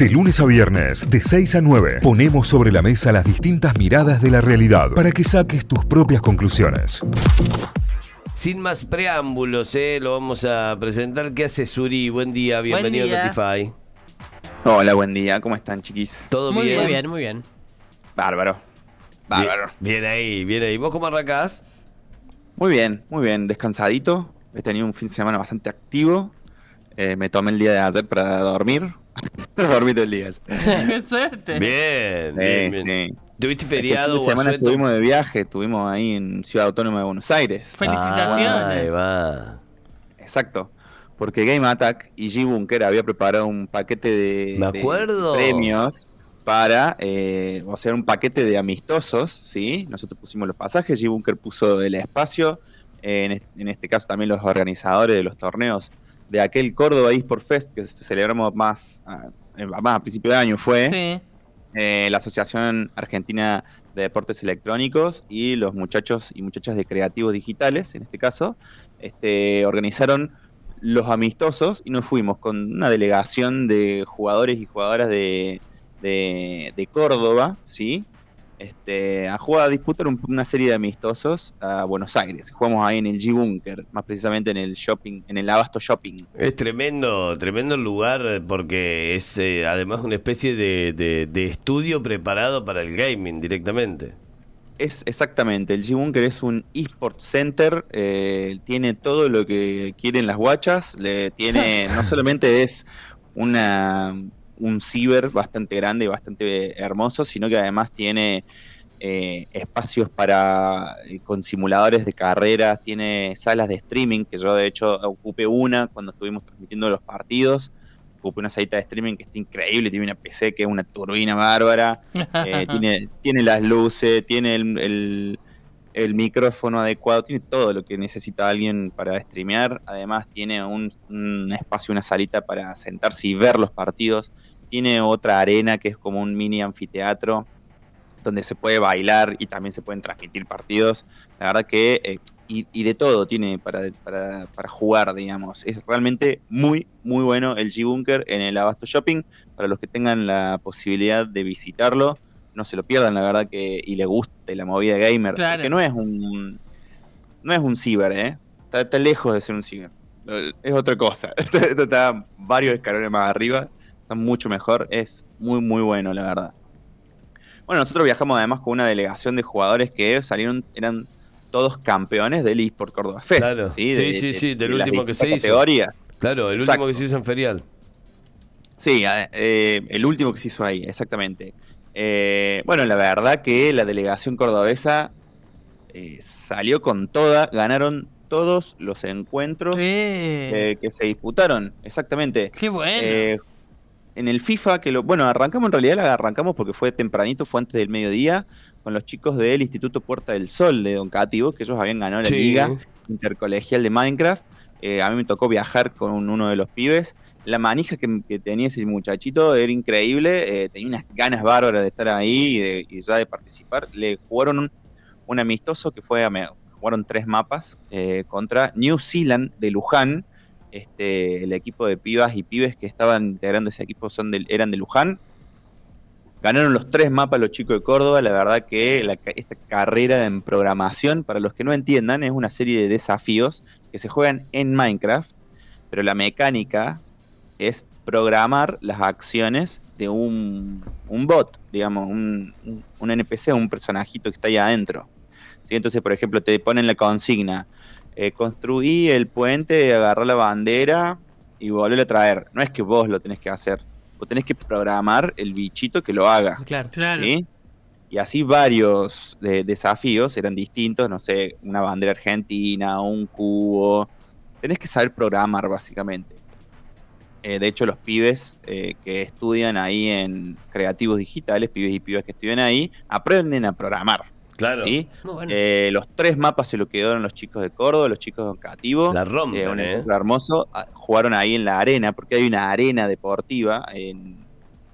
De lunes a viernes, de 6 a 9, ponemos sobre la mesa las distintas miradas de la realidad para que saques tus propias conclusiones. Sin más preámbulos, eh, lo vamos a presentar. ¿Qué hace Suri? Buen día, bienvenido día. a Notify. Hola, buen día, ¿cómo están, chiquis? ¿Todo Muy bien? bien, muy bien, muy bien. Bárbaro. Bárbaro. Bien, bien ahí, bien ahí. ¿Vos cómo arrancás? Muy bien, muy bien, descansadito. He tenido un fin de semana bastante activo. Eh, me tomé el día de ayer para dormir. Dormí todo el día. Qué suerte. Bien, bien, bien. sí. ¿Tuviste feriado o semana asueto? estuvimos de viaje, estuvimos ahí en Ciudad Autónoma de Buenos Aires. Felicitaciones. Ahí va. Exacto. Porque Game Attack y G-Bunker había preparado un paquete de, Me de acuerdo. premios para, eh, o sea, un paquete de amistosos, ¿sí? Nosotros pusimos los pasajes, G-Bunker puso el espacio, eh, en, este, en este caso también los organizadores de los torneos de aquel Córdoba eSport Fest que celebramos más, a, más a principio de año fue Sí. eh, la Asociación Argentina de Deportes Electrónicos y los muchachos y muchachas de Creativos Digitales, en este caso, este, organizaron los amistosos y nos fuimos con una delegación de jugadores y jugadoras de, de, de Córdoba, ¿sí? Este, a jugar a disputar un- una serie de amistosos a Buenos Aires. Jugamos ahí en el G-Bunker, más precisamente en el shopping, en el Abasto Shopping. Es tremendo, tremendo lugar porque es eh, además una especie de, de- de estudio preparado para el gaming directamente. Es exactamente, el G-Bunker es un eSport Center, eh, tiene todo lo que quieren las guachas, le tiene, no solamente es una, un ciber bastante grande y bastante hermoso, sino que además tiene eh, espacios para eh, con simuladores de carreras, tiene salas de streaming, que yo de hecho ocupé una cuando estuvimos transmitiendo los partidos, ocupé una salita de streaming que está increíble, tiene una PC que es una turbina bárbara, eh, tiene, tiene las luces, tiene el, el- el micrófono adecuado, tiene todo lo que necesita alguien para streamear. Además, tiene un, espacio, una salita para sentarse y ver los partidos. Tiene otra arena que es como un mini anfiteatro donde se puede bailar y también se pueden transmitir partidos. La verdad que, eh, y, y de todo tiene para, para, para jugar, digamos. Es realmente muy, muy bueno el G-Bunker en el Abasto Shopping. Para los que tengan la posibilidad de visitarlo, no se lo pierdan, la verdad que, y le guste la movida gamer. Claro. Porque no es un, no es un ciber, ¿eh? Está, está lejos de ser un ciber. Es otra cosa. Está, está- está varios escalones más arriba. Está mucho mejor. Es muy, muy bueno, la verdad. Bueno, nosotros viajamos además con una delegación de jugadores que salieron, eran todos campeones del eSport Córdoba Fest. Claro. Sí, Sí, sí, sí, del las último que se hizo. categorías. Claro, el Exacto. último que se hizo en Ferial. Sí, eh, el último que se hizo ahí, exactamente. Eh, bueno, la verdad que la delegación cordobesa eh, salió con toda, ganaron todos los encuentros eh, que se disputaron, exactamente. Qué bueno. Eh, en el FIFA, que lo, bueno, arrancamos en realidad, la arrancamos porque fue tempranito, fue antes del mediodía, con los chicos del Instituto Puerta del Sol de Don Cativo, que ellos habían ganado la Sí. liga intercolegial de Minecraft. Eh, a mí me tocó viajar con uno de los pibes. La manija que, tenía ese muchachito era increíble. eh, tenía unas ganas bárbaras de estar ahí y, de, y ya de participar. Le jugaron un, amistoso que fue, a jugaron tres mapas eh, contra New Zealand de Luján. Este, el equipo de pibas y pibes que estaban integrando ese equipo son del- eran de Luján. Ganaron los tres mapas los chicos de Córdoba. La verdad que esta carrera en programación, para los que no entiendan, es una serie de desafíos que se juegan en Minecraft, pero la mecánica es programar las acciones de un, un bot, digamos, un, un- NPC, un personajito que está ahí adentro. Entonces, por ejemplo, te ponen la consigna, eh, construí el puente, agarrar la bandera y volver a traer. No es que vos lo tenés que hacer, vos tenés que programar el bichito que lo haga. claro. Claro. ¿sí? Y así varios de- desafíos eran distintos, no sé, una bandera argentina, un cubo. Tenés que saber programar, básicamente. Eh, de hecho, los pibes eh, que estudian ahí en creativos digitales, pibes y pibas que estudian ahí, aprenden a programar. Claro. ¿sí? Muy bueno. Eh, los tres mapas se lo quedaron los chicos de Córdoba, los chicos de Cativo. La Eh, rompen, un ¿eh? hermoso. Ah, Jugaron ahí en la arena, porque hay una arena deportiva en-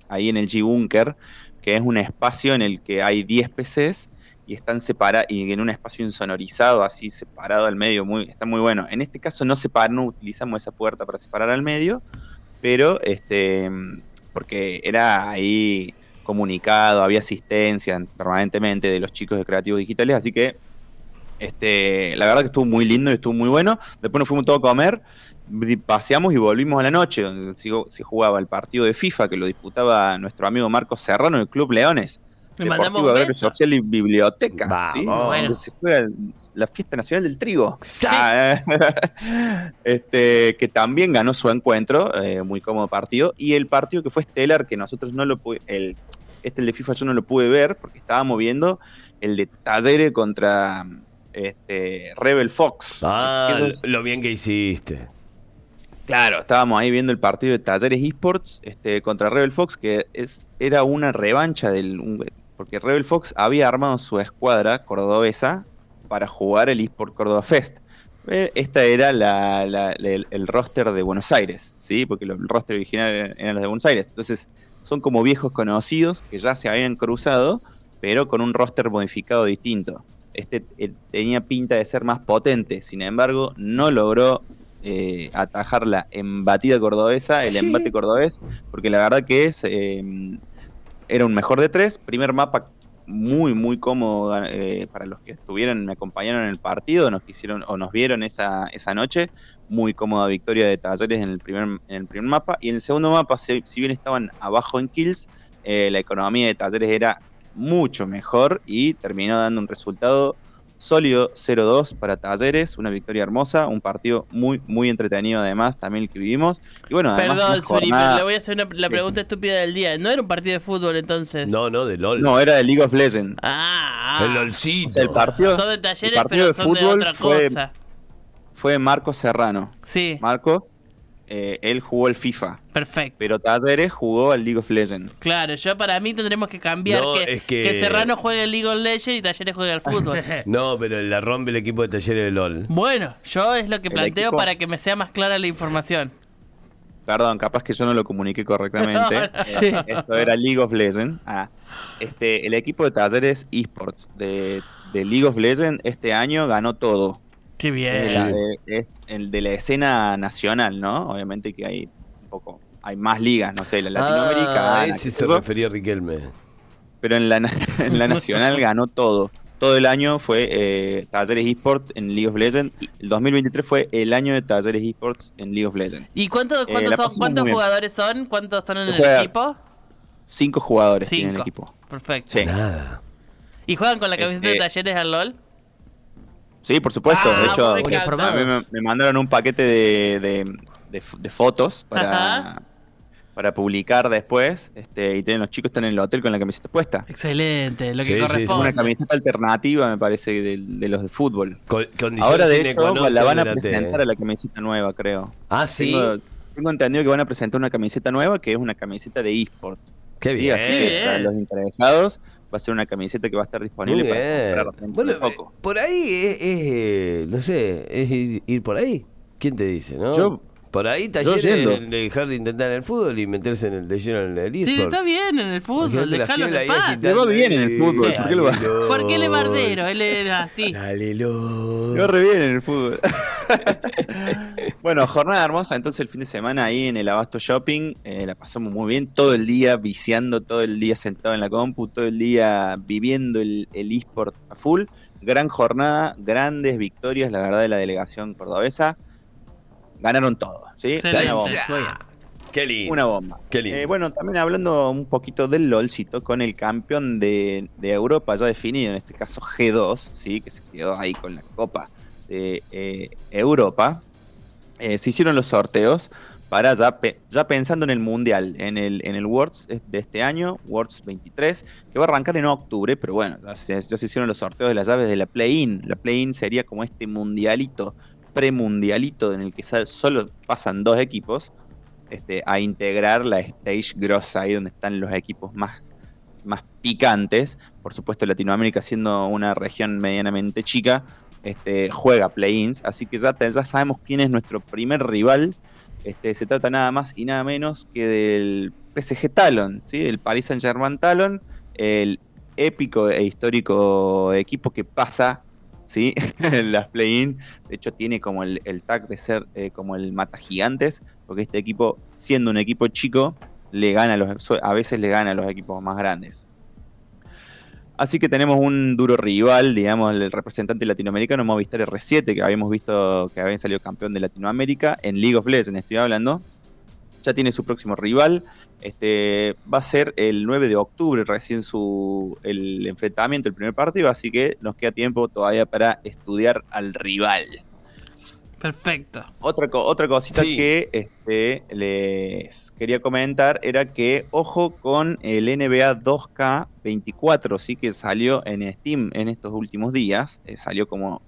ahí en el G-Bunker, que es un espacio en el que hay 10 PCs y están separados, y en un espacio insonorizado, así separado al medio, muy, está muy bueno. En este caso no, separ, no utilizamos esa puerta para separar al medio, pero este porque era ahí comunicado, había asistencia permanentemente de los chicos de creativos digitales, así que este, la verdad que estuvo muy lindo y estuvo muy bueno. Después nos fuimos todos a comer, paseamos y volvimos a la noche, donde se, se jugaba el partido de FIFA que lo disputaba nuestro amigo Marcos Serrano del Club Leones. Le Deportivo Agrario. Social y Biblioteca. Vamos. ¿sí? Bueno. Se juega la fiesta nacional del trigo. Sí. Ah, eh. este, que también ganó su encuentro, eh, muy cómodo partido. Y el partido que fue estelar, que nosotros no lo pudimos. El, este, el de FIFA, yo no lo pude ver porque estábamos viendo el de Talleres contra este, Rebel Fox. Ah, lo bien que hiciste. Claro, estábamos ahí viendo el partido de Talleres Esports este, contra Rebel Fox, que es, era una revancha del. un- porque Rebel Fox había armado su escuadra cordobesa para jugar el eSport Córdoba Fest. Eh, Esta era la- la- la- el, el roster de Buenos Aires, ¿sí? Porque el roster original era- eran los de Buenos Aires. Entonces, son como viejos conocidos que ya se habían cruzado, pero con un roster modificado distinto. Este eh, tenía pinta de ser más potente, sin embargo, no logró eh, atajar la embatida cordobesa, el embate cordobés, porque la verdad que es eh, era un mejor de tres, primer mapa muy muy cómodo eh, para los que estuvieron, me acompañaron en el partido, nos quisieron o nos vieron esa, esa noche, muy cómoda victoria de Talleres en el primer, en el primer mapa, y en el segundo mapa, si, si bien estaban abajo en kills, eh, la economía de Talleres era mucho mejor y terminó dando un resultado sólido 0-2 para Talleres, una victoria hermosa, un partido muy muy entretenido además, también el que vivimos. Y bueno, además Perdón, Suri, jornada- pero le voy a hacer una- la pregunta estúpida del día. ¿No era un partido de fútbol entonces? No, no, de LOL. No, era de League of Legends. Ah, el LOLcito. O sea, el partido, son de el talleres, partido pero de son de otra fue- cosa. fue Marcos Serrano. Sí, Marcos, eh, él jugó el FIFA, perfecto. pero Talleres jugó al League of Legends. Claro, yo para mí tendremos que cambiar No, que, es que- Serrano juegue el League of Legends y Talleres juegue al fútbol. No, pero la rompe el equipo de talleres de LOL. bueno, yo es lo que planteo equipo- para que me sea más clara la información. Perdón, capaz que yo no lo comuniqué correctamente. No, no. Eh, Sí. Esto era League of Legends. Ah, este, el equipo de Talleres Esports de, de League of Legends este año ganó todo. Qué Es bien. de la, de- es el de la escena nacional, ¿no? Obviamente que hay un poco, hay más ligas, no sé, la latinoamericana, Ah, qué ese se refería a Riquelme. pero en la, en la nacional ganó todo. Todo el año fue eh, Talleres Esports en League of Legends. El 2023 fue el año de Talleres Esports en League of Legends. ¿Y cuántos, Eh, cuántos, son- cuántos jugadores son? ¿Cuántos son en el Juega- equipo? Cinco jugadores tiene el Cinco. equipo. Perfecto. Sí. Nada. ¿Y juegan con la camiseta de Este- Talleres al LOL? Sí, por supuesto. Ah, de hecho, me encanta. a mí me, me mandaron un paquete de, de- de f- de fotos para, Ajá. para publicar después. Este, y tienen, los chicos están en el hotel con la camiseta puesta. Excelente, lo Sí, que sí, sí. Es una corresponde. camiseta alternativa, me parece, de, de los de fútbol. Ahora, de hecho, la van a presentar a la camiseta nueva, creo. Ah, sí. Tengo, tengo entendido que van a presentar una camiseta nueva que es una camiseta de eSport. Qué Sí, bien. así que para los interesados va a ser una camiseta que va a estar Muy disponible para comprar Bueno, de poco. eh, por ahí es, es, eh, no sé, es ir, ir por ahí. ¿Quién te dice, no? Yo- por ahí talleres de dejar de intentar el fútbol y meterse en el de lleno en el Sí, eSports. está bien en el fútbol, fiebre que pase. Le va bien en el fútbol, ¿por qué lo va-. Porque él es bardero, él era así. Dale, va re bien en el fútbol. bueno, jornada hermosa. Entonces, el fin de semana ahí en el Abasto Shopping eh, la pasamos muy bien. Todo el día viciando, todo el día sentado en la compu, todo el día viviendo el, el eSport a full. Gran jornada, grandes victorias, la verdad, de la delegación cordobesa. Ganaron todo, ¿sí? Una bomba. Qué lindo. Una bomba. Qué lindo. Eh, bueno, también hablando un poquito del LOLcito con el campeón de, de Europa ya definido, en este caso G2, ¿sí? que se quedó ahí con la copa de eh, Europa. Eh, se hicieron los sorteos para ya, pe- ya pensando en el Mundial, en el, en el Worlds de este año, Worlds 23, que va a arrancar en octubre, pero bueno, ya se, ya se hicieron los sorteos de las llaves de la Play-In. La Play-In sería como este mundialito, premundialito, en el que solo pasan dos equipos este, a integrar la stage grossa ahí donde están los equipos más, más picantes. Por supuesto, Latinoamérica siendo una región medianamente chica, este, juega play-ins, así que ya, ya sabemos quién es nuestro primer rival. Este, se trata nada más y nada menos que del PSG Talon, ¿sí? del Paris Saint Germain Talon, el épico e histórico equipo que pasa ¿sí? las play-in. De hecho, tiene como el, tag de ser eh, como el mata gigantes, porque este equipo, siendo un equipo chico, le gana a, los, a veces le gana a los equipos más grandes. Así que tenemos un duro rival, digamos, el representante latinoamericano Movistar R7, que habíamos visto que había salido campeón de Latinoamérica en League of Legends, estoy hablando. Ya tiene su próximo rival. Este va a ser el 9 de octubre recién su el enfrentamiento, el primer partido, así que nos queda tiempo todavía para estudiar al rival. Perfecto. Otra, otra cosita que este, les quería comentar era que ojo con el NBA 2K24, sí que salió en Steam en estos últimos días, eh, salió como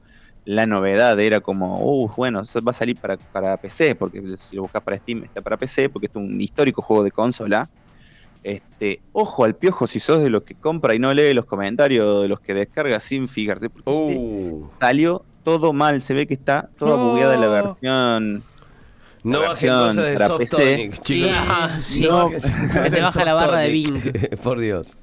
la novedad, era como, uh, bueno, eso va a salir para, para PC, porque si lo buscas para Steam está para PC, porque es un histórico juego de consola. Este, ojo al piojo si sos de los que compra y no lee los comentarios de los que descarga sin fijarse. Porque uh. salió todo mal, se ve que está toda bugueada la versión. No la versión para PC. no, se baja la barra de Bing. Por Dios.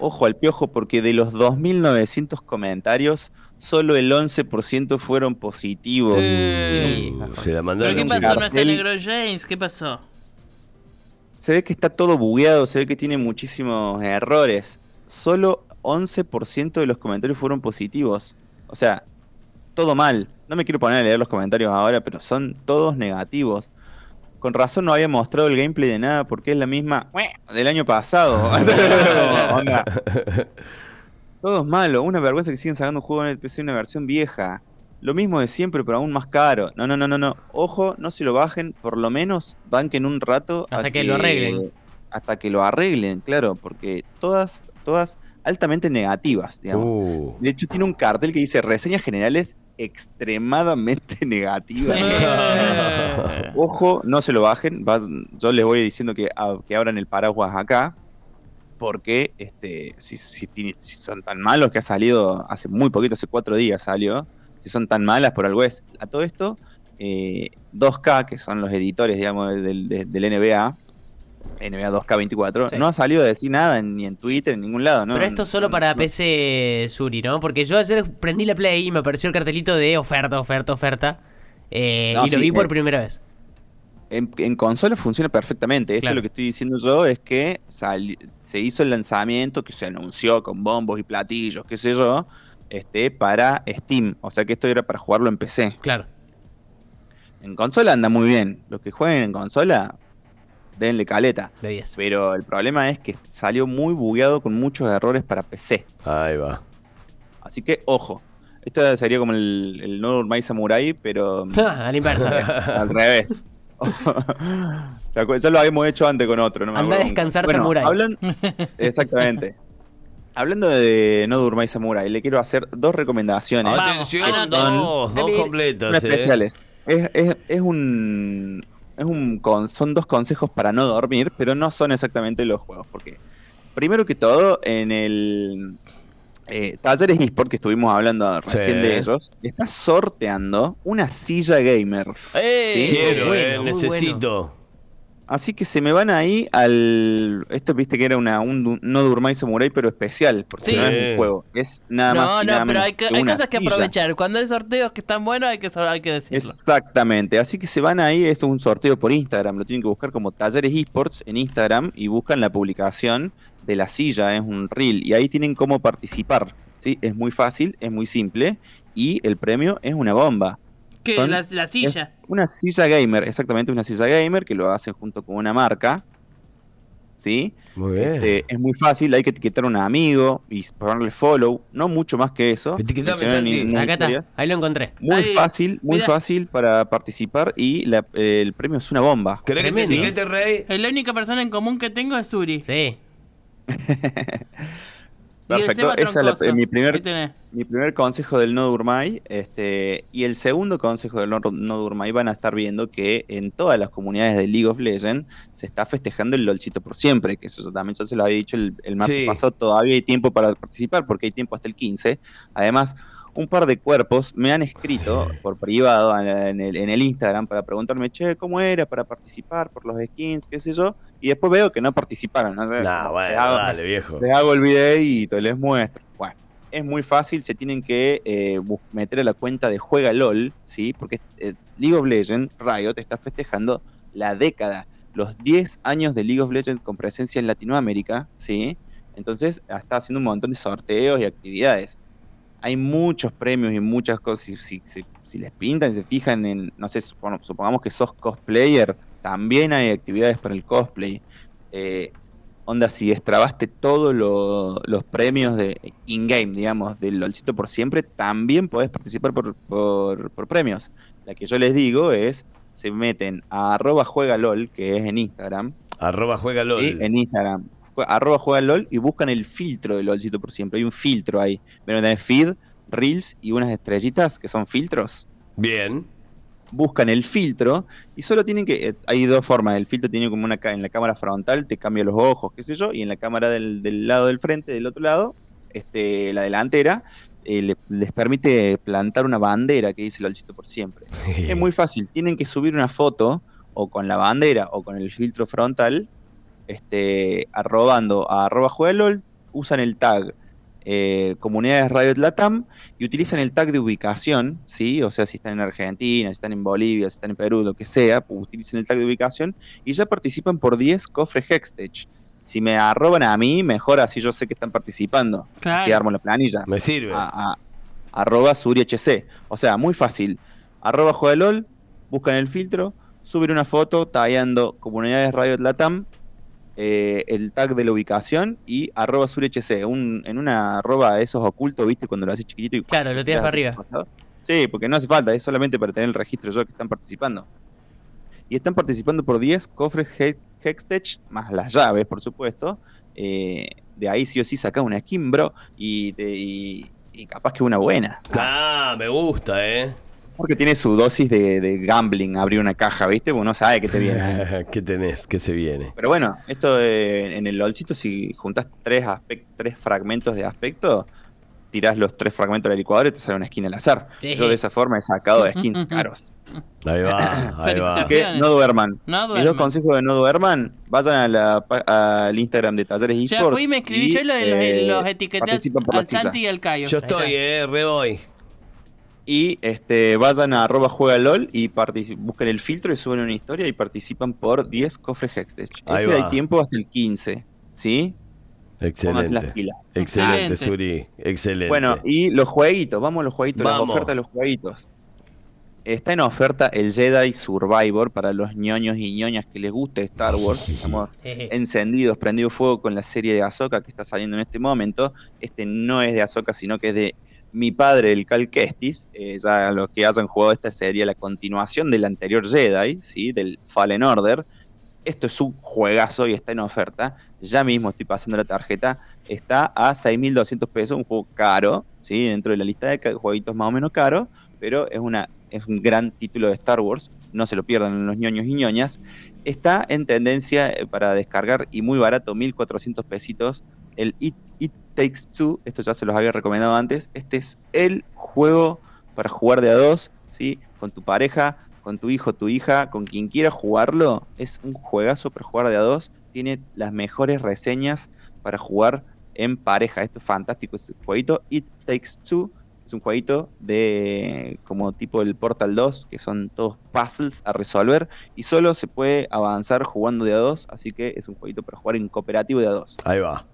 Ojo al piojo porque de los 2.900 comentarios, solo el 11% fueron positivos. se la mandaron ¿Pero qué pasó? ¿No está negro James? ¿Qué pasó? Se ve que está todo bugueado, se ve que tiene muchísimos errores. Solo 11% de los comentarios fueron positivos. O sea, todo mal. No me quiero poner a leer los comentarios ahora, pero son todos negativos. Con razón no había mostrado el gameplay de nada porque es la misma del año pasado. Todo es malo. Una vergüenza que siguen sacando un juego en el PC una versión vieja. Lo mismo de siempre, pero aún más caro. No, no, no, no, no. Ojo, no se lo bajen. Por lo menos banquen un rato. Hasta que, lo arreglen. Hasta que lo arreglen, claro. Porque todas, todas altamente negativas, digamos. Uh. De hecho, tiene un cartel que dice reseñas generales extremadamente negativa. Ojo, no se lo bajen. yo les voy diciendo que, que abran el paraguas acá. Porque este, si, son tan malos que ha salido hace muy poquito, hace cuatro días salió. Si son tan malas por algo es. A todo esto, 2K, eh, que son los editores, digamos, del, del NBA, NBA 2K24, no ha salido a decir nada ni en Twitter, en ningún lado, ¿no? Pero esto solo para PC Suri, ¿no? Porque yo ayer prendí la Play y me apareció el cartelito de oferta, oferta, oferta. Eh, y lo vi por eh, primera vez. En, consola funciona perfectamente. Esto lo que estoy diciendo yo es que se hizo el lanzamiento que se anunció con bombos y platillos, qué sé yo, este, para Steam. O sea que esto era para jugarlo en PC. Claro. En consola anda muy bien. Los que jueguen en consola, denle caleta. De Pero el problema es que salió muy bugueado con muchos errores para PC. Ahí va. Así que, ojo. Esto sería como el, el No Samurai, pero. al inverso. al revés. ya lo habíamos hecho antes con otro. No Anda a descansar Samurai. exactamente. Hablando de No Durmai Samurai, le quiero hacer dos recomendaciones. Atención, dos, dos completas. Eh. especiales. Es, es, es, un, es un son dos consejos para no dormir, pero no son exactamente los juegos. Porque, primero que todo, en el eh, Talleres eSport, que estuvimos hablando recién de ellos, está sorteando una silla gamer. ¡Eh! Quiero, eh, necesito. Así que se me van ahí al. Esto viste que era una un no Durmai Samurai, pero especial, porque no es un juego. Es nada más. No, no, pero hay, hay cosas que aprovechar. Cuando hay sorteos que están buenos, hay que, hay que decirlo. Exactamente. Así que se van ahí. Esto es un sorteo por Instagram. Lo tienen que buscar como Talleres Esports en Instagram y buscan la publicación de la silla. Es un reel. Y ahí tienen cómo participar. ¿sí? Es muy fácil, es muy simple. Y el premio es una bomba. ¿Qué? la, silla. Una silla gamer, exactamente una silla gamer que lo hacen junto con una marca. ¿Sí? Muy bien. Este, es muy fácil, hay que etiquetar a un amigo y ponerle follow, no mucho más que eso. Etiquetame, Acá está, ahí lo encontré. Muy fácil, muy fácil para participar y el premio es una bomba. ¿Querés que te etiquete, Rey? La única persona en común que tengo es Suri. Sí. Perfecto, ese es mi, primer, mi primer consejo del no Durmai. Este, y el segundo consejo del no, no Durmai van a estar viendo que en todas las comunidades de League of Legends se está festejando el LOLchito por siempre, que eso también yo se lo había dicho el, el martes pasado, todavía hay tiempo para participar porque hay tiempo hasta el 15. Además, un par de cuerpos me han escrito por privado en el, en el Instagram para preguntarme, che, ¿cómo era para participar por los skins, qué sé yo? Y después veo que no participaron. ¿no? Nah, bueno, hago, dale, viejo. Les hago el videito y les muestro. Bueno, es muy fácil, se tienen que eh, meter a la cuenta de Juega LOL, ¿sí? Porque eh, League of Legends, Riot, está festejando la década los 10 años de League of Legends con presencia en Latinoamérica, ¿sí? Entonces está haciendo un montón de sorteos y actividades. Hay muchos premios y muchas cosas. Si, si- si- si les pintan y se fijan en, no sé, supo- supongamos que sos cosplayer, también hay actividades para el cosplay. Eh, onda, si destrabaste todos lo- los premios de in-game, digamos, del LOLcito por siempre, también podés participar por, por- por premios. La que yo les digo es, se meten a arroba juega LOL, que es en Instagram, Arroba juega LOL. ¿sí? en Instagram, arroba juega LOL y buscan el filtro de LOLcito por siempre. Hay un filtro ahí. Ven, tenés feed, reels y unas estrellitas que son filtros Bien. buscan el filtro y solo tienen que. eh, hay dos formas. El filtro tiene como una. En la cámara frontal te cambia los ojos, qué sé yo, y en la cámara del, del lado del frente, del otro lado, este, la delantera, eh, le- les permite plantar una bandera que dice LOLcito por siempre. Es muy fácil. Tienen que subir una foto o con la bandera o con el filtro frontal, este, arrobando a arroba juegalol, usan el tag eh, comunidades Riot Latam y utilizan el tag de ubicación, ¿sí? O sea, si están en Argentina, si están en Bolivia, si están en Perú, lo que sea, pues utilicen el tag de ubicación y ya participan por 10 cofres Hextech. Si me arroban a mí, mejor así yo sé que están participando. Claro. Así armo la planilla Me sirve. a, a- arroba SuriHC. O sea, muy fácil. Arroba Juegalol, buscan el filtro, suben una foto tallando comunidades Riot Latam, eh, el tag de la ubicación y arroba SuriHC. Un, en una arroba de esos ocultos, ¿viste? Cuando lo haces chiquitito y Claro, lo tiras para arriba. Sí, porque no hace falta, es solamente para tener el registro yo que están participando. Y están participando por 10 cofres He- Hextech, más las llaves, por supuesto. Eh, de ahí sí o sí saca una skin, bro, y, te- y- y capaz que una buena. Ah, me gusta, ¿eh? Porque tiene su dosis de, de gambling, abrir una caja, ¿viste? Porque no sabe que te viene. ¿Qué tenés? ¿Qué se viene? Pero bueno, esto eh, en el LOLcito, si juntas tres, aspec- tres fragmentos de aspecto, tirás los tres fragmentos de la licuadora y te sale una skin al azar. Sí. Yo de esa forma he sacado de skins caros. Ahí va, ahí va. Felicitaciones. Que no duerman. No Mis dos duerman. consejos de no duerman, vayan a la pa- al Instagram de Talleres Ya fui y me escribí y, yo los, eh, los etiqueté al. Santi y al Cayo. Yo estoy, eh, re voy. Y este, vayan a arroba juega LOL y busquen el filtro y suben una historia y participan por 10 cofres Hextech. Ahí Ese va. hay tiempo hasta el 15, ¿sí? Pónganse las Excelente. pilas. Excelente, Excelente. Suri. Excelente. Bueno, y los jueguitos, vamos a los jueguitos, las Vamos. ofertas de los jueguitos. Está en oferta el Jedi Survivor para los ñoños y ñoñas que les guste Star Wars. Estamos encendidos, prendido fuego con la serie de Ahsoka que está saliendo en este momento. Este no es de Ahsoka, sino que es de mi padre, el Cal Kestis. Eh, ya los que hayan jugado esta serie, la continuación del anterior Jedi, ¿sí? del Fallen Order. Esto es un juegazo y está en oferta. Ya mismo estoy pasando la tarjeta. Está a 6.200 pesos, un juego caro, ¿sí? dentro de la lista de jueguitos más o menos caro, pero es, una, es un gran título de Star Wars. No se lo pierdan los ñoños y ñoñas. Está en tendencia eh, para descargar y muy barato, 1.400 pesitos. El It, Takes Two, esto ya se los había recomendado antes. Este es el juego para jugar de a dos, ¿sí? Con tu pareja, con tu hijo, tu hija, con quien quiera jugarlo. Es un juegazo para jugar de a dos. Tiene las mejores reseñas para jugar en pareja. Esto es fantástico, este jueguito. It Takes Two es un jueguito de como tipo el Portal 2, que son todos puzzles a resolver y solo se puede avanzar jugando de a dos, así que es un jueguito para jugar en cooperativo de a dos. Ahí va.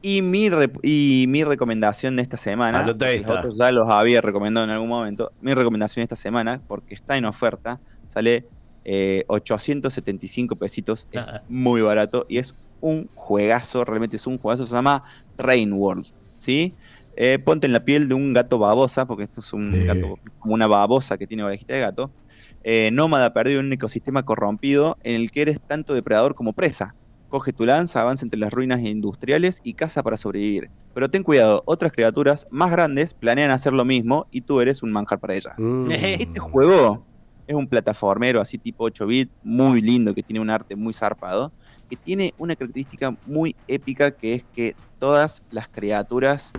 Y mi, y mi recomendación de esta semana, los otros ya los había recomendado en algún momento, mi recomendación de esta semana, porque está en oferta, sale eh, 875 pesitos, es Ah. muy barato y es un juegazo, realmente es un juegazo, se llama Train World, ¿sí? Eh, ponte en la piel de un gato babosa, porque esto es un Sí. gato como una babosa que tiene orejita de gato, eh, nómada perdido en un ecosistema corrompido en el que eres tanto depredador como presa. Coge tu lanza, avanza entre las ruinas industriales y caza para sobrevivir. Pero ten cuidado, otras criaturas más grandes planean hacer lo mismo y tú eres un manjar para ellas. Mm. Este juego es un plataformero así tipo 8 bit, muy lindo, que tiene un arte muy zarpado, que tiene una característica muy épica que es que todas las criaturas,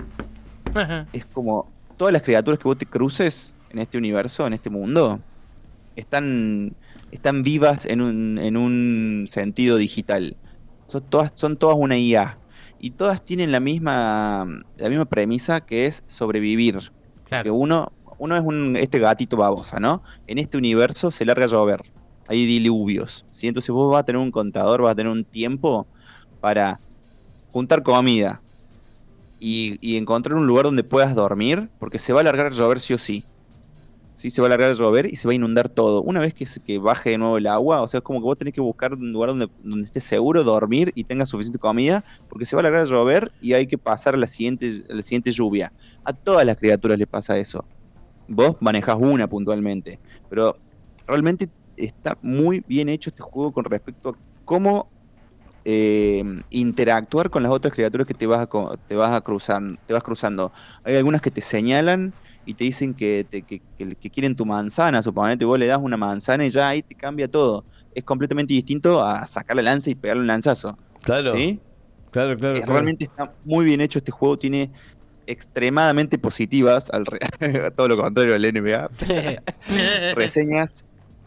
es como, todas las criaturas que vos te cruces en este universo, en este mundo, están, están vivas en un, en un sentido digital. Son todas, son todas una IA. Y todas tienen la misma, la misma premisa que es sobrevivir que Claro. uno, uno es un, este gatito babosa, ¿no? En este universo se larga a llover. hay diluvios. ¿sí? Entonces vos vas a tener un contador, vas a tener un tiempo para juntar comida y, y encontrar un lugar donde puedas dormir, porque se va a alargar el llover sí o sí. Sí, se va a alargar el llover y se va a inundar todo. Una vez que, baje de nuevo el agua, o sea, es como que vos tenés que buscar un lugar donde, donde estés seguro, dormir y tengas suficiente comida, porque se va a alargar el llover y hay que pasar a la siguiente, a la siguiente lluvia. A todas las criaturas les pasa eso. Vos manejás una puntualmente, pero realmente está muy bien hecho este juego con respecto a cómo eh, interactuar con las otras criaturas que te vas a, te vas a cruzar, te vas cruzando. Hay algunas que te señalan y te dicen que, te- que, que- que quieren tu manzana, suponete, vos le das una manzana y ya ahí te cambia todo. Es completamente distinto a sacar la lanza y pegarle un lanzazo. Claro, ¿sí? claro, claro. Claro. Realmente está muy bien hecho este juego, tiene extremadamente positivas, al re- todo lo contrario del NBA, reseñas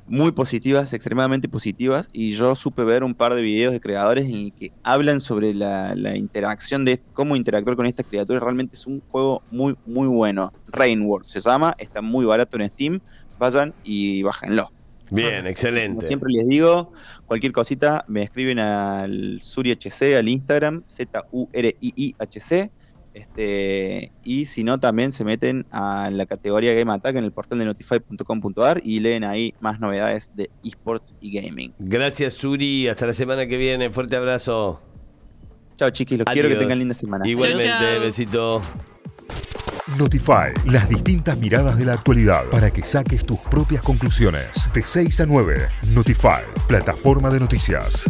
muy positivas, extremadamente positivas, y yo supe ver un par de videos de creadores en el que hablan sobre la, la interacción de cómo interactuar con estas criaturas. Realmente es un juego muy, muy bueno. Rainworld se llama, está muy barato en Steam. Vayan y bájenlo. Bien, Como excelente. siempre les digo, cualquier cosita me escriben al SuriHC, al Instagram, Z-U-R-I-I-H-C. Este, y si no, también se meten a la categoría Game Attack en el portal de notify.com.ar y leen ahí más novedades de esports y gaming. Gracias, Suri. Hasta la semana que viene. Fuerte abrazo. Chao chiquis, los quiero que tengan linda semana. Igualmente, Chau, chau. besito. Notify, las distintas miradas de la actualidad para que saques tus propias conclusiones. De 6 a 9, Notify, plataforma de noticias.